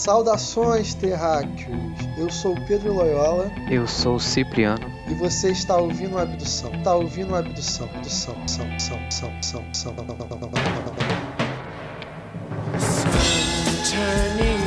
Saudações, terráqueos! Eu sou o Pedro Loyola Eu sou o Cipriano. e você está ouvindo a abdução. Está ouvindo a abdução. Abdução, são, são, são, são, são. Turning round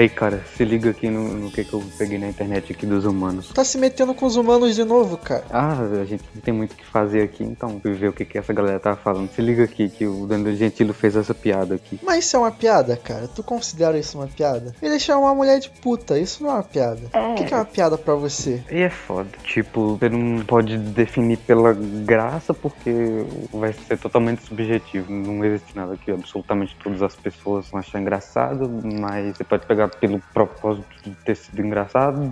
Aí, cara, se liga aqui no, no que, que eu peguei na internet aqui dos humanos. Tá se metendo com os humanos de novo, cara. Ah, a gente não tem muito o que fazer aqui, então fui ver o que, que essa galera tava falando. Se liga aqui que o Danilo Gentili fez essa piada aqui. Mas isso é uma piada, cara? Tu considera isso uma piada? Ele chama uma mulher de puta, isso não é uma piada. O que, que é uma piada pra você? E é foda. Tipo, você não pode definir pela graça porque vai ser totalmente subjetivo. Não existe nada que absolutamente todas as pessoas vão achar engraçado, mas você pode pegar pelo propósito de ter sido engraçado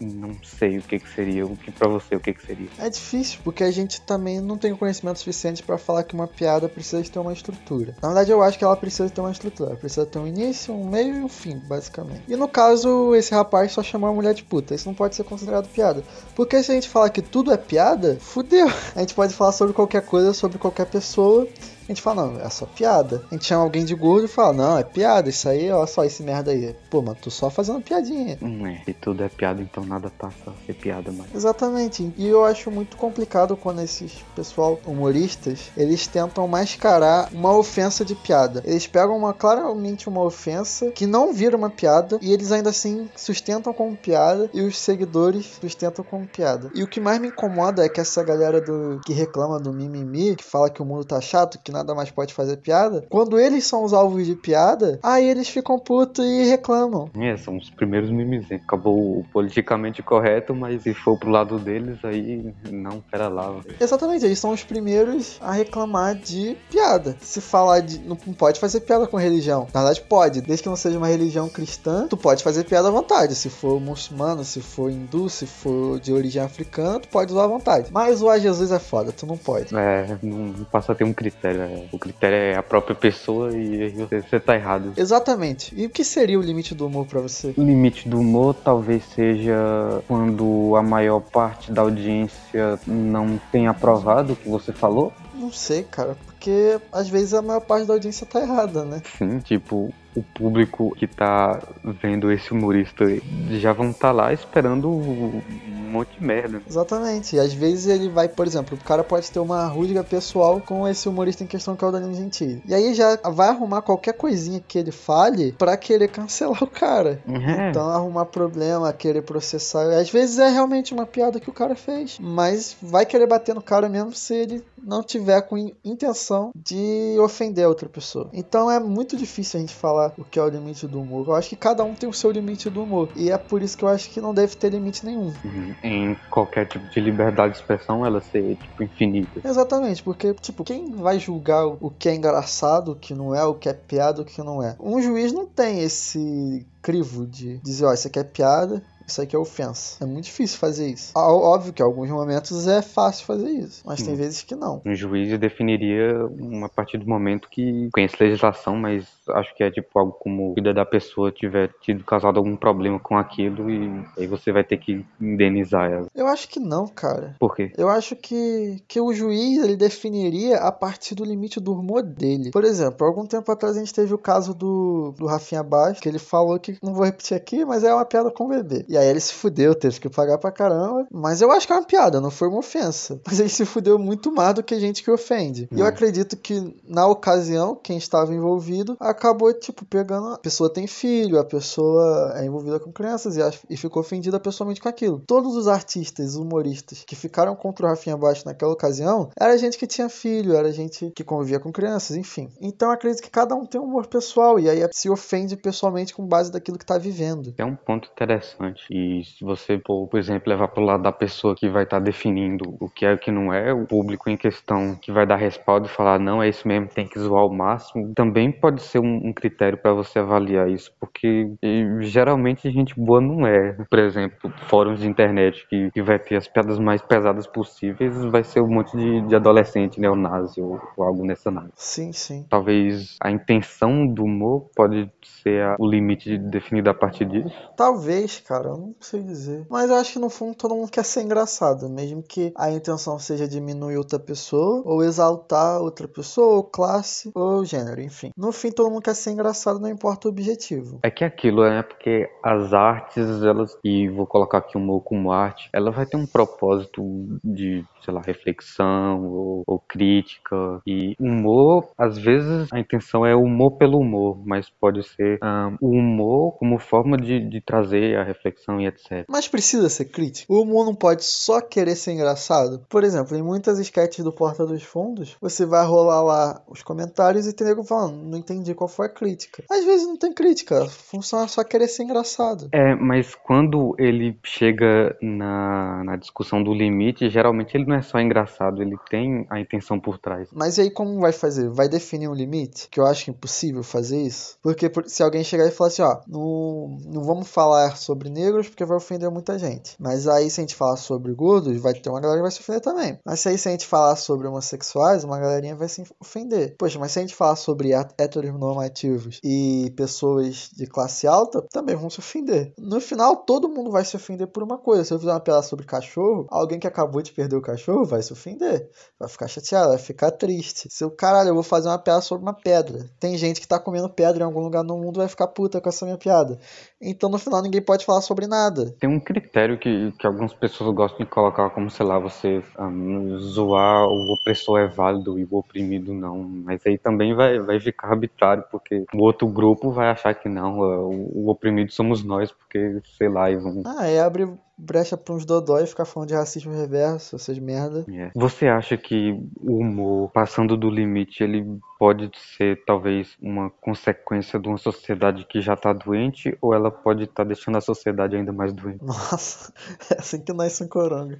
e não sei o que que seria. O que pra você, o que que seria? É difícil, porque a gente também não tem conhecimento suficiente pra falar que uma piada precisa ter uma estrutura. Na verdade, eu acho que ela precisa ter uma estrutura. Ela precisa ter um início, um meio e um fim, basicamente. E no caso, esse rapaz só chamou a mulher de puta. Isso não pode ser considerado piada. Porque se a gente falar que tudo é piada, fudeu. A gente pode falar sobre qualquer coisa, sobre qualquer pessoa. A gente fala, não, é só piada. A gente chama alguém de gordo e fala, não, é piada, isso aí, ó só esse merda aí. Pô, mas tu só fazendo piadinha. Não é. Se tudo é piada, então nada passa a ser piada mais. Exatamente. E eu acho muito complicado quando esses pessoal humoristas, eles tentam mascarar uma ofensa de piada. Eles pegam uma claramente uma ofensa que não vira uma piada e eles ainda assim sustentam como piada e os seguidores sustentam como piada. E o que mais me incomoda é que essa galera do que reclama do mimimi, que fala que o mundo tá chato, que nada mais pode fazer piada, quando eles são os alvos de piada, aí eles ficam putos e reclamam. É, são os primeiros memes. hein? Acabou o politicamente correto, mas se for pro lado deles, aí não, pera lá. Exatamente, eles são os primeiros a reclamar de piada. Se falar de. Não pode fazer piada com religião. Na verdade, pode. Desde que não seja uma religião cristã, tu pode fazer piada à vontade. Se for muçulmano, se for hindu, se for de origem africana, tu pode usar à vontade. Mas zoar Jesus é foda, tu não pode. É, não, não passa a ter um critério. É. O critério é a própria pessoa e você, você tá errado. Exatamente. E o que seria o limite do humor pra você? O limite do humor talvez seja quando a maior parte da audiência não tem aprovado o que você falou. Não sei, cara. Porque às vezes a maior parte da audiência tá errada, né? Sim, tipo, o público que tá vendo esse humorista já vão estar lá esperando um monte de merda. Exatamente. E às vezes ele vai, por exemplo, o cara pode ter uma rusga pessoal com esse humorista em questão que é o Danilo Gentili. E aí já vai arrumar qualquer coisinha que ele fale pra querer cancelar o cara. É. Então arrumar problema, querer processar. Às vezes é realmente uma piada que o cara fez, mas vai querer bater no cara mesmo se ele não tiver com in- intenção de ofender a outra pessoa. Então é muito difícil a gente falar o que é o limite do humor. Eu acho que cada um tem o seu limite do humor. E é por isso que eu acho que não deve ter limite nenhum. Uhum. Em qualquer tipo de liberdade de expressão, ela ser, tipo, infinita. Exatamente, porque, tipo, quem vai julgar o que é engraçado, o que não é, o que é piada, o que não é? Um juiz não tem esse crivo de dizer, ó, isso aqui é piada, isso aqui é ofensa. É muito difícil fazer isso. Óbvio que em alguns momentos é fácil fazer isso, mas tem Sim. vezes que não. Um juiz definiria um, a partir do momento que conhece legislação, mas acho que é tipo algo como a vida da pessoa tiver tido causado algum problema com aquilo e aí você vai ter que indenizar ela. Eu acho que não, cara. Por quê? Eu acho que, que o juiz ele definiria a partir do limite do humor dele. Por exemplo, algum tempo atrás a gente teve o caso do, do Rafinha Baixo, que ele falou que, não vou repetir aqui, mas é uma piada com o bebê. E aí ele se fudeu, teve que pagar pra caramba. Mas eu acho que é uma piada, não foi uma ofensa. Mas ele se fudeu muito mais do que gente que ofende. E eu Hum. acredito que, na ocasião, quem estava envolvido acabou, tipo, pegando. A pessoa tem filho, a pessoa é envolvida com crianças e, e ficou ofendida pessoalmente com aquilo. Todos os artistas, humoristas que ficaram contra o Rafinha Baixo naquela ocasião era gente que tinha filho, era gente que convivia com crianças, enfim. Então eu acredito que cada um tem um humor pessoal e aí se ofende pessoalmente com base daquilo que tá vivendo. É um ponto interessante. E se você, por por exemplo, levar pro lado da pessoa que vai estar definindo o que é e o que não é, o público em questão que vai dar respaldo e falar, não, é isso mesmo, tem que zoar ao máximo, também pode ser um, um critério para você avaliar isso, porque e, geralmente gente boa não é. Por exemplo, fóruns de internet que, que vai ter as piadas mais pesadas possíveis, vai ser um monte de, de adolescente neonazi ou, ou algo nessa nave. Sim, sim. Talvez a intenção do humor pode ser a- o limite definido a partir disso. Talvez, cara, não sei dizer. Mas eu acho que no fundo todo mundo quer ser engraçado, mesmo que a intenção seja diminuir outra pessoa, ou exaltar outra pessoa, ou classe, ou gênero, enfim. No fim todo mundo quer ser engraçado, não importa o objetivo. É que é aquilo, né? Porque as artes, elas, e vou colocar aqui o humor como arte, ela vai ter um propósito de, sei lá, reflexão ou, ou crítica. E humor, às vezes, a intenção é humor pelo humor, mas pode ser ah, o humor como forma de, de trazer a reflexão e etc. Mas precisa ser crítico. O humor não pode só querer ser engraçado. Por exemplo, em muitas sketches do Porta dos Fundos, você vai rolar lá os comentários e tem nego falando, não entendi qual foi a crítica. Às vezes não tem crítica, a função é só querer ser engraçado. É, mas quando ele chega na, na discussão do limite, geralmente ele não é só engraçado, ele tem a intenção por trás. Mas e aí como vai fazer? Vai definir um limite? Que eu acho impossível fazer isso. Porque por- se alguém chegar e falar assim, ó, não, não vamos falar sobre negros porque vai ofender muita gente. Mas aí se a gente falar sobre gordos, vai ter uma galera que vai se ofender também. Mas aí se a gente falar sobre homossexuais, uma galerinha vai se ofender. Poxa, mas se a gente falar sobre he- heteronormativos e pessoas de classe alta, também vão se ofender. No final, todo mundo vai se ofender por uma coisa. Se eu fizer uma piada sobre cachorro, alguém que acabou de perder o cachorro vai se ofender. Vai ficar chateado, vai ficar triste. Se o caralho, eu vou fazer uma piada sobre uma pedra. Tem gente que tá comendo pedra em algum lugar no mundo vai ficar puta com essa minha piada. Então no final ninguém pode falar sobre nada. Tem um critério que, que algumas pessoas gostam de colocar como, sei lá, você ahn, zoar o opressor é válido e o oprimido não. Mas aí também vai, vai ficar arbitrário, porque o outro grupo vai achar que não, ah, o, o oprimido somos nós, porque, sei lá, e vão. Ah, é abrir brecha pra uns dodói ficar falando de racismo reverso, essas merda. É. Você acha que o humor, passando do limite, ele pode ser talvez uma consequência de uma sociedade que já tá doente, ou ela pode estar deixando a sociedade ainda mais doente? Nossa, é assim que nasce um coronga.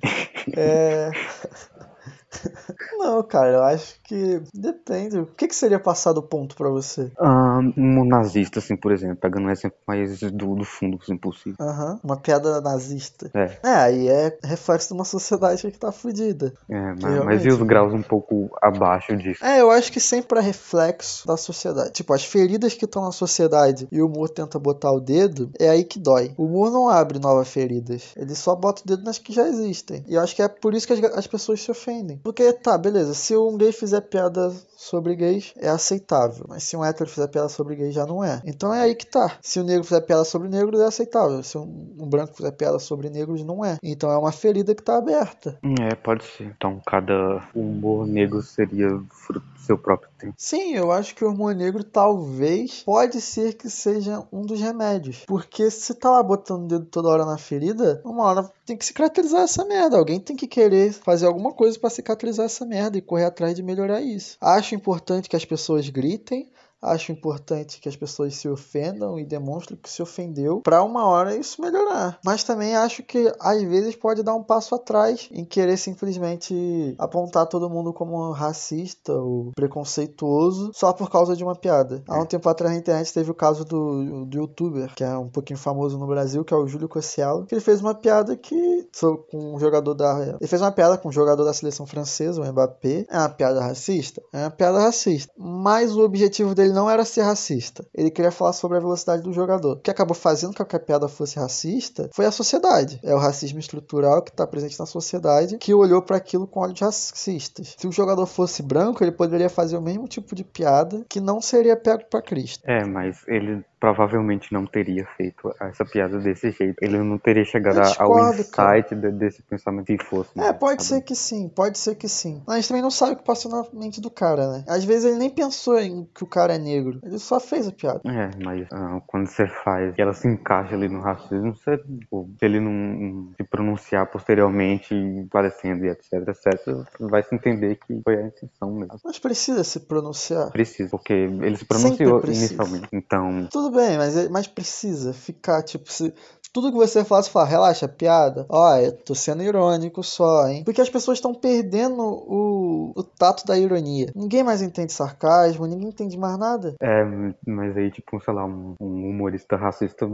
É. Não, cara, eu acho que depende. O que, que seria passar do ponto pra você? Ah, um nazista, assim, por exemplo, pegando um exemplo mais do, do fundo assim, possível. Aham, uma piada nazista. É, É, aí é reflexo de uma sociedade que tá fudida. é mas, realmente- mas e os graus um pouco abaixo disso? É, eu acho que sempre é reflexo da sociedade. Tipo, as feridas que estão na sociedade e o humor tenta botar o dedo, é aí que dói. O humor não abre novas feridas. Ele só bota o dedo nas que já existem. E eu acho que é por isso que as, as pessoas se ofendem. Porque, tá, beleza, se um gay fizer piada sobre gays, é aceitável. Mas se um hétero fizer piada sobre gays, já não é. Então é aí que tá. Se o negro fizer piada sobre negros, é aceitável. Se um, um branco fizer piada sobre negros, não é. Então é uma ferida que tá aberta. É, pode ser. Então, cada humor negro seria fruto seu próprio tempo. Sim, eu acho que o hormônio negro talvez pode ser que seja um dos remédios. Porque se tá lá botando o dedo toda hora na ferida, uma hora tem que cicatrizar essa merda. Alguém tem que querer fazer alguma coisa pra cicatrizar essa merda e correr atrás de melhorar isso. Acho importante que as pessoas gritem. Acho importante que as pessoas se ofendam e demonstrem que se ofendeu para uma hora isso melhorar. Mas também acho que às vezes pode dar um passo atrás em querer simplesmente apontar todo mundo como racista ou preconceituoso só por causa de uma piada. Há um tempo atrás na internet teve o caso do, do youtuber, que é um pouquinho famoso no Brasil, que é o Júlio Cossielo, que ele fez uma piada que com um jogador da. Ele fez uma piada com um jogador da seleção francesa, o Mbappé. É uma piada racista? É uma piada racista. Mas o objetivo dele não era ser racista. Ele queria falar sobre a velocidade do jogador. O que acabou fazendo com que a piada fosse racista foi a sociedade. É o racismo estrutural que está presente na sociedade que olhou para aquilo com olhos racistas. Se o jogador fosse branco, ele poderia fazer o mesmo tipo de piada que não seria pego para Cristo. É, mas ele provavelmente não teria feito essa piada desse jeito. Ele não teria chegado ao discordo, cara. insight de- desse pensamento se fosse. É, né, pode sabe? ser que sim, pode ser que sim. Mas a gente também não sabe o que passou na mente do cara, né? Às vezes ele nem pensou em que o cara é negro. Ele só fez a piada. É, mas ah, quando você faz e ela se encaixa ali no racismo, você, tipo, se ele não, se pronunciar posteriormente, parecendo e etc, etc, vai se entender que foi a intenção mesmo. Mas precisa se pronunciar. Precisa, porque ele se pronunciou inicialmente. Então, Tudo bem, mas, é- mas precisa ficar, tipo, se Tudo que você fala, você fala, relaxa, piada. Ó, eu tô sendo irônico só, hein? Porque as pessoas estão perdendo o, o tato da ironia. Ninguém mais entende sarcasmo, ninguém entende mais nada. É, mas aí, tipo, sei lá, um, um humorista racista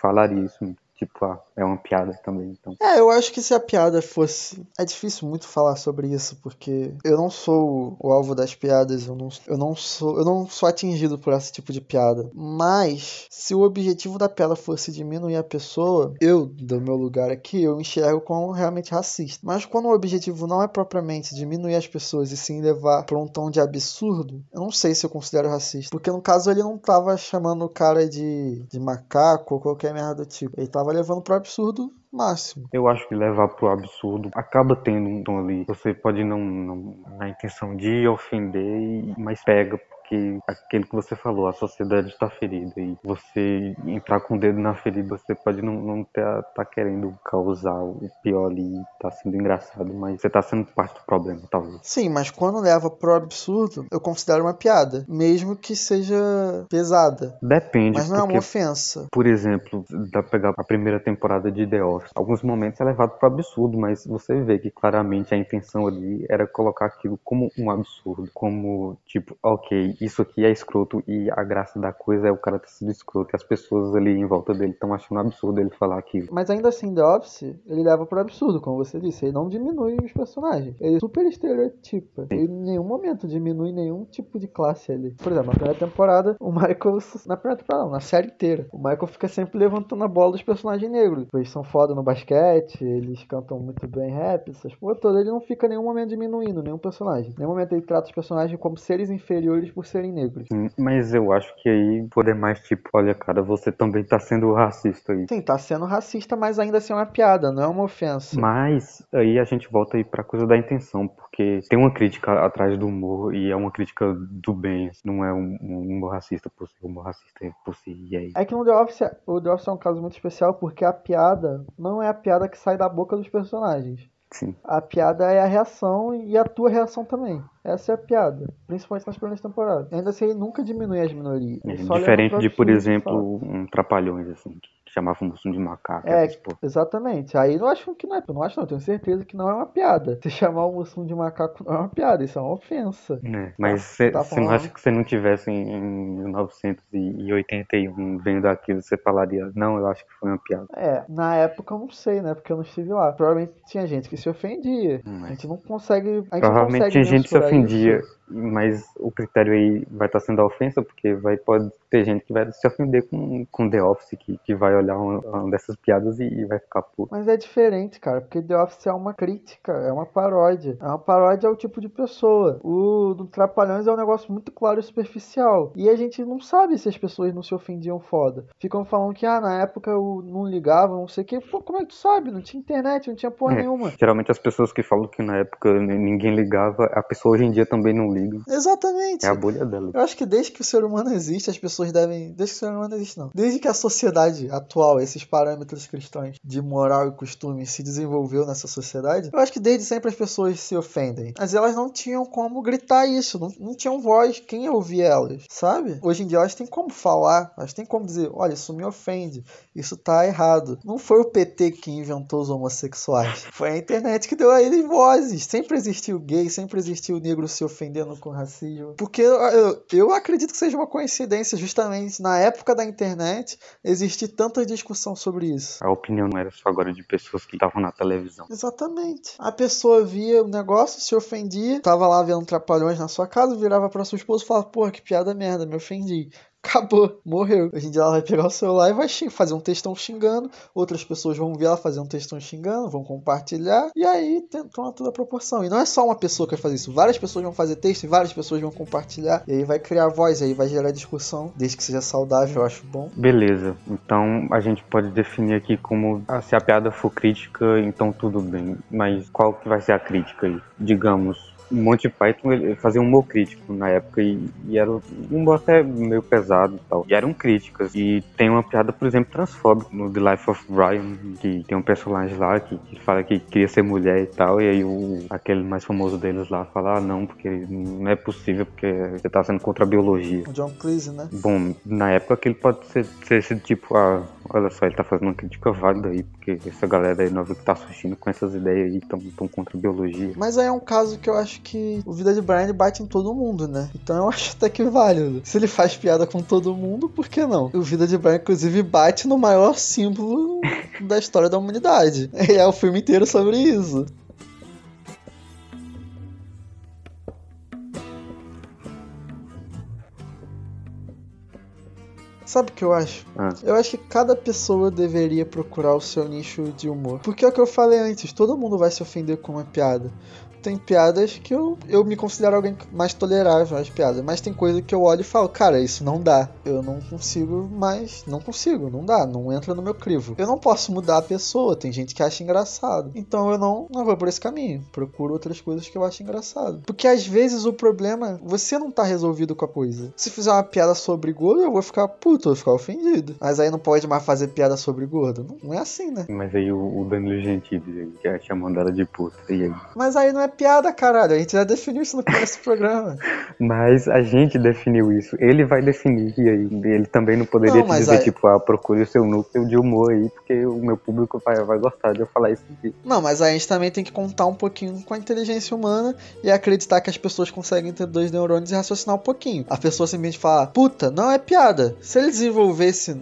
falaria isso. Tipo, ah, é uma piada também, então. É, eu acho que se a piada fosse. É difícil muito falar sobre isso, porque eu não sou o alvo das piadas, eu não, eu não sou. Eu não sou atingido por esse tipo de piada. Mas, se o objetivo da piada fosse diminuir a pessoa, eu, do meu lugar aqui, eu enxergo como realmente racista. Mas quando o objetivo não é propriamente diminuir as pessoas e sim levar pra um tom de absurdo, eu não sei se eu considero racista. Porque no caso ele não tava chamando o cara de, de macaco ou qualquer merda do tipo. Ele tava levando pro absurdo máximo. Eu acho que levar pro absurdo acaba tendo um tom ali. Você pode não, não na intenção de ofender, mas pega porque aquilo que você falou, a sociedade está ferida e você entrar com o dedo na ferida, você pode não, não tá, tá querendo causar o pior ali, tá sendo engraçado, mas você tá sendo parte do problema, talvez. Sim, mas quando leva pro absurdo, eu considero uma piada. Mesmo que seja pesada. Depende, Mas não é porque uma ofensa. Por exemplo, dá pra pegar a primeira temporada de The Office. Alguns momentos é levado pro absurdo, mas você vê que claramente a intenção ali era colocar aquilo como um absurdo. Como, tipo, ok, isso aqui é escroto e a graça da coisa é o cara ter sido escroto e as pessoas ali em volta dele estão achando absurdo ele falar aquilo. Mas ainda assim, The Office, ele leva pro absurdo, como você disse. Ele não diminui os personagens. Ele super estereotipa. Ele em nenhum momento diminui nenhum tipo de classe ali. Por exemplo, na primeira temporada, o Michael. Na primeira temporada, não, na série inteira. O Michael fica sempre levantando a bola dos personagens negros. Eles são foda no basquete, eles cantam muito bem rap, essas porra todas. Ele não fica em nenhum momento diminuindo nenhum personagem. Em nenhum momento ele trata os personagens como seres inferiores por serem negros. Hum, Mas eu acho que aí poder mais tipo, olha cara, você também tá sendo racista aí. Sim, tá sendo racista, mas ainda assim é uma piada, não é uma ofensa. Mas aí a gente volta aí pra coisa da intenção, porque tem uma crítica atrás do humor e é uma crítica do bem, não é um, um humor racista por si, um humor racista por si, e aí. É que no The Office, o The Office é um caso muito especial porque a piada não é a piada que sai da boca dos personagens. Sim. A piada é a reação e a tua reação também. Essa é a piada, principalmente nas primeiras temporadas. Ainda assim, ele nunca diminui as minorias. É diferente de, por exemplo, um Trapalhões, assim, que chamava o moço de macaco. É, porra. exatamente. Aí eu acho que não é. Eu não acho, não. Tenho certeza que não é uma piada. Se chamar o Mussum de macaco não é uma piada, isso é uma ofensa. É, mas você tá não acha que você não tivesse em, em 1981 vendo aquilo, você falaria, não, eu acho que foi uma piada. É, na época eu não sei, né? Porque eu não estive lá. Provavelmente tinha gente que se ofendia. Hum, A gente não consegue. A gente não Provavelmente consegue tinha gente que se ofendia, isso. Mas o critério aí vai estar sendo a ofensa, porque vai, pode ter gente que vai se ofender com, com The Office, que, que vai olhar uma, uma dessas piadas e, e vai ficar puto. Mas é diferente, cara, porque The Office é uma crítica, é uma paródia. É uma paródia ao tipo de pessoa. O do Trapalhões é um negócio muito claro e superficial. E a gente não sabe se as pessoas não se ofendiam foda. Ficam falando que, ah, na época eu não ligava, não sei o que. Pô, como é que tu sabe? Não tinha internet, não tinha porra É. nenhuma. Geralmente as pessoas que falam que na época ninguém ligava, a pessoa hoje em dia também não Exatamente. É a bolha dela. Eu acho que desde que o ser humano existe, as pessoas devem. Desde que o ser humano existe, não. Desde que a sociedade atual, esses parâmetros cristãos de moral e costume se desenvolveu nessa sociedade, eu acho que desde sempre as pessoas se ofendem. Mas elas não tinham como gritar isso, não, não tinham voz, quem ia ouvir elas, sabe? Hoje em dia elas têm como falar, elas têm como dizer: olha, isso me ofende, isso tá errado. Não foi o PT que inventou os homossexuais, foi a internet que deu a eles vozes. Sempre existiu gay, sempre existiu negro se ofendendo com racismo. Porque eu, eu, eu acredito que seja uma coincidência, justamente na época da internet, existir tanta discussão sobre isso. A opinião não era só agora de pessoas que estavam na televisão. Exatamente. A pessoa via o negócio, se ofendia, tava lá vendo trapalhões na sua casa, virava pra sua esposa e falava, porra, que piada merda, me ofendi. Acabou, morreu. Hoje em dia ela vai pegar o celular e vai fazer um textão xingando. Outras pessoas vão ver ela fazer um textão xingando, vão compartilhar. E aí toma toda a proporção. E não é só uma pessoa que vai fazer isso. Várias pessoas vão fazer texto e várias pessoas vão compartilhar. E aí vai criar voz, aí vai gerar discussão. Desde que seja saudável, eu acho bom. Beleza, então a gente pode definir aqui como ah, se a piada for crítica, então tudo bem. Mas qual que vai ser a crítica aí? Digamos, Monty Python ele fazia um humor crítico na época e, e era um humor até meio pesado e tal. E eram críticas. E tem uma piada, por exemplo, transfóbica no The Life of Brian, que tem um personagem lá que, que fala que queria ser mulher e tal. E aí o, aquele mais famoso deles lá fala, ah não, porque não é possível, porque você tá sendo contra a biologia. O John Cleese, né? Bom, na época que ele pode ser, ser esse tipo, ah, Olha só, ele tá fazendo uma crítica válida aí, porque essa galera aí nova que tá assistindo com essas ideias aí tão, tão contra a biologia. Mas aí é um caso que eu acho que o Vida de Brian bate em todo mundo, né? Então eu acho até que válido. Se ele faz piada com todo mundo, por que não? O Vida de Brian, inclusive, bate no maior símbolo da história da humanidade. E é o filme inteiro sobre isso. Sabe o que eu acho? Ah. Eu acho que cada pessoa deveria procurar o seu nicho de humor. Porque é o que eu falei antes, todo mundo vai se ofender com uma piada. Tem piadas que eu, eu me considero alguém mais tolerável às piadas, mas tem coisa que eu olho e falo, cara, isso não dá. Eu não consigo mais. Não consigo, não dá, não entra no meu crivo. Eu não posso mudar a pessoa, tem gente que acha engraçado. Então eu não, não vou por esse caminho. Procuro outras coisas que eu acho engraçado. Porque às vezes o problema, você não tá resolvido com a coisa. Se fizer uma piada sobre gordo, eu vou ficar puto, eu vou ficar ofendido. Mas aí não pode mais fazer piada sobre gordo. Não, não é assim, né? Mas aí o, o Danilo Gentili, que é chamando ela de puta, e aí? Mas aí não é piada, caralho. A gente já definiu isso no começo do programa. Mas a gente definiu isso, ele vai definir, e aí? Ele também não poderia Não, te dizer, aí- tipo, ah, procure o seu núcleo de humor aí, porque o meu público vai, vai gostar de eu falar isso aqui. Não, mas a gente também tem que contar um pouquinho com a inteligência humana e acreditar que as pessoas conseguem ter dois neurônios e raciocinar um pouquinho. A pessoa simplesmente fala, puta, não é piada. Se ele desenvolvesse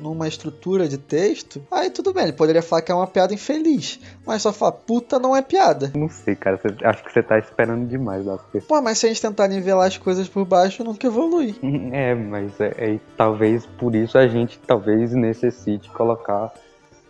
numa estrutura de texto, aí tudo bem, ele poderia falar que é uma piada infeliz. Mas só falar, puta, não é piada. Não sei, cara, você- acho que você tá esperando demais das pessoas. Pô, mas se a gente tentar nivelar as coisas por baixo, nunca evolui. É, mas é, é- talvez por isso a gente talvez necessite colocar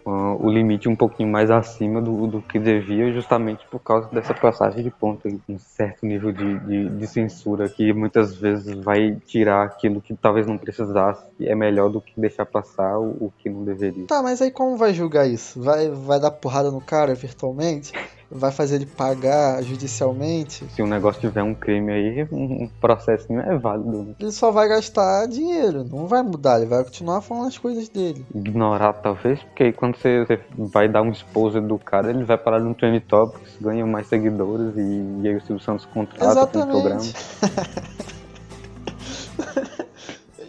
o limite um pouquinho mais acima do, do que devia, justamente por causa dessa passagem de ponto, aí, um certo nível de, de, de censura que muitas vezes vai tirar aquilo que talvez não precisasse e é melhor do que deixar passar o, o que não deveria. Tá, mas aí como vai julgar isso? Vai, vai dar porrada no cara virtualmente? Vai fazer ele pagar judicialmente? Se um negócio tiver um crime aí, um, um processinho é válido. né? Ele só vai gastar dinheiro, não vai mudar, ele vai continuar falando as coisas dele. Ignorar talvez, porque aí quando você, você vai dar um exposure do cara, ele vai parar no Trend Topics, ganha mais seguidores e, e aí o Silvio Santos contrata com o programa.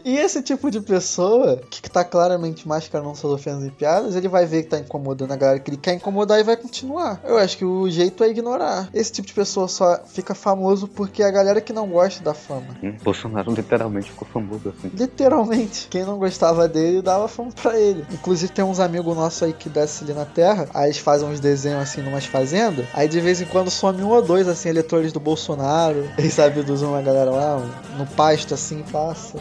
E esse tipo de pessoa, que tá claramente mascarando suas ofensas e piadas, ele vai ver que tá incomodando a galera que ele quer incomodar e vai continuar. Eu acho que o jeito é ignorar. Esse tipo de pessoa só fica famoso porque é a galera que não gosta da fama. Hum, Bolsonaro literalmente ficou famoso assim. Literalmente. Quem não gostava dele dava fama pra ele. Inclusive tem uns amigos nossos aí que descem ali na terra, aí eles fazem uns desenhos assim numas fazendas, aí de vez em quando some um ou dois assim eleitores do Bolsonaro. Eles abduzem uma galera lá, no pasto assim, passa.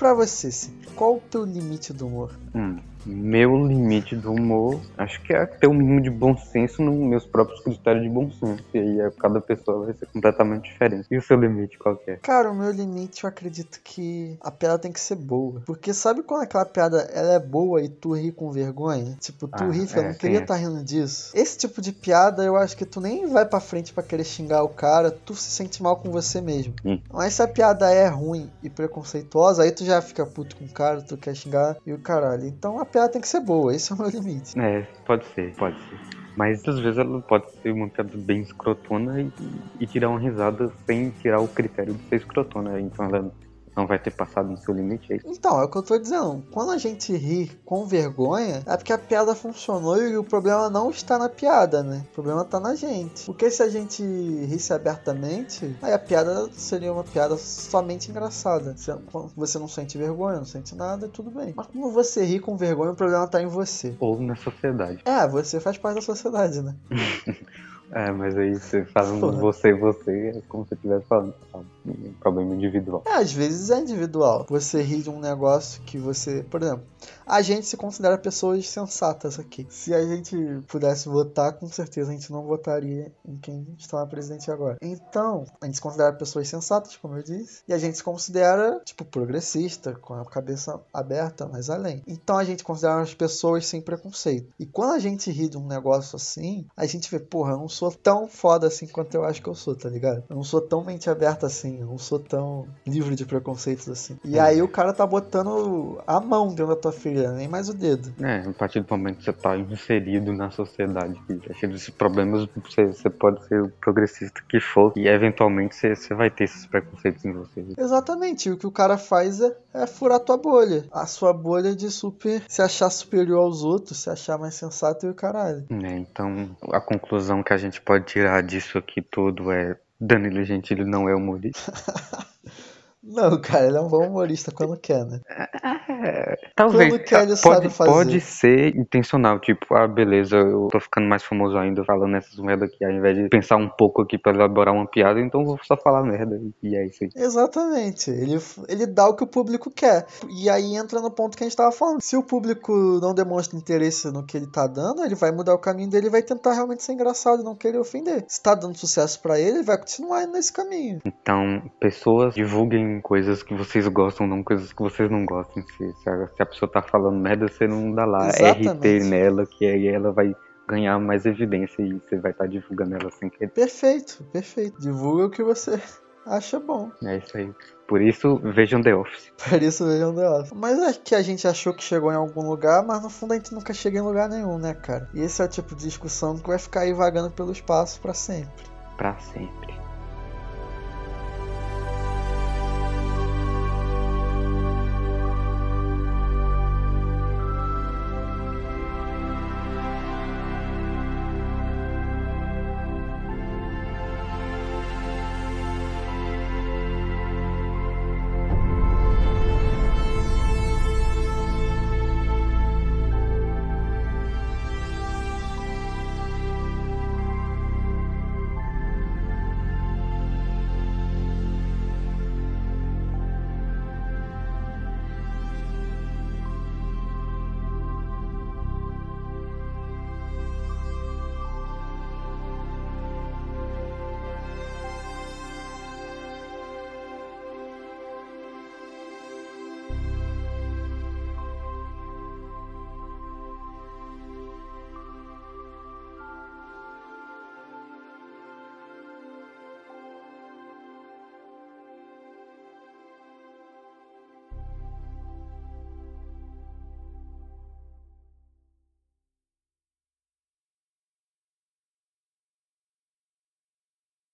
Pra você, Cip, qual o teu limite do humor? Hum, meu limite do humor, acho que é ter um mínimo de bom senso nos meus próprios critérios de bom senso. E aí é, cada pessoa vai ser completamente diferente. E o seu limite qual é? Cara, o meu limite eu acredito que a piada tem que ser boa. Porque sabe quando aquela piada ela é boa e tu ri com vergonha? Tipo, tu Ah, ri, eu é, não sim, queria é. estar rindo disso. Esse tipo de piada eu acho que tu nem vai pra frente pra querer xingar o cara, tu se sente mal com você mesmo. Hum. Mas se a piada é ruim e preconceituosa, aí tu já fica puto com o cara, tu quer xingar e o caralho. Então a piada tem que ser boa, esse é o meu limite. É, pode ser, pode ser. Mas às vezes ela pode ser uma piada bem escrotona e, e tirar uma risada sem tirar o critério de ser escrotona. Então ela não vai ter passado no seu limite, é isso? Então, é o que eu tô dizendo. Quando a gente ri com vergonha, é porque a piada funcionou e o problema não está na piada, né? O problema tá na gente. Porque se a gente risse abertamente, aí a piada seria uma piada somente engraçada. Você não sente vergonha, não sente nada, tudo bem. Mas quando você ri com vergonha, o problema tá em você. Ou na sociedade. É, você faz parte da sociedade, né? É, mas aí você fala um você, você, é como se eu estivesse falando. Um problema individual. É, às vezes é individual. Você ri de um negócio que você. Por exemplo, a gente se considera pessoas sensatas aqui. Se a gente pudesse votar, com certeza a gente não votaria em quem está presidente agora. Então, a gente se considera pessoas sensatas, como eu disse, e a gente se considera, tipo, progressista, com a cabeça aberta, mais além. Então a gente considera as pessoas sem preconceito. E quando a gente ri de um negócio assim, a gente vê, porra, eu não sou tão foda assim quanto eu acho que eu sou, tá ligado? Eu não sou tão mente aberta assim, eu não sou tão livre de preconceitos assim. E aí o cara tá botando a mão dentro da tua ferida, nem mais o dedo. É, a partir do momento que você tá inserido na sociedade, desses problemas, você, você pode ser o progressista que for, e eventualmente você, você vai ter esses preconceitos em você. Exatamente, o que o cara faz é, é furar tua bolha. A sua bolha de super se achar superior aos outros, se achar mais sensato e o caralho. É, então, a conclusão que a gente pode tirar disso aqui tudo é Danilo Gentili não é humorista. Não, cara, ele é um bom humorista quando quer, né? É, talvez. Quando quer, ele pode, sabe fazer. pode ser intencional, tipo, ah, beleza, eu tô ficando mais famoso ainda falando essas merda aqui, ao invés de pensar um pouco aqui pra elaborar uma piada, então eu vou só falar merda. E é isso aí. Exatamente. Ele, ele dá o que o público quer. E aí entra no ponto que a gente tava falando. Se o público não demonstra interesse no que ele tá dando, ele vai mudar o caminho dele e vai tentar realmente ser engraçado e não querer ofender. Se tá dando sucesso pra ele, ele vai continuar indo nesse caminho. Então, pessoas divulguem coisas que vocês gostam, não coisas que vocês não gostam. Se, se, a, se a pessoa tá falando merda, você não dá lá Exatamente. RT nela, que aí ela vai ganhar mais evidência e você vai estar divulgando ela sem querer. Perfeito, perfeito. Divulga o que você acha bom. É isso aí. Por isso, vejam The Office. Por isso vejam The Office. Mas é que a gente achou que chegou em algum lugar, mas no fundo a gente nunca chega em lugar nenhum, né, cara? E esse é o tipo de discussão que vai ficar aí vagando pelo espaço pra sempre. Pra sempre.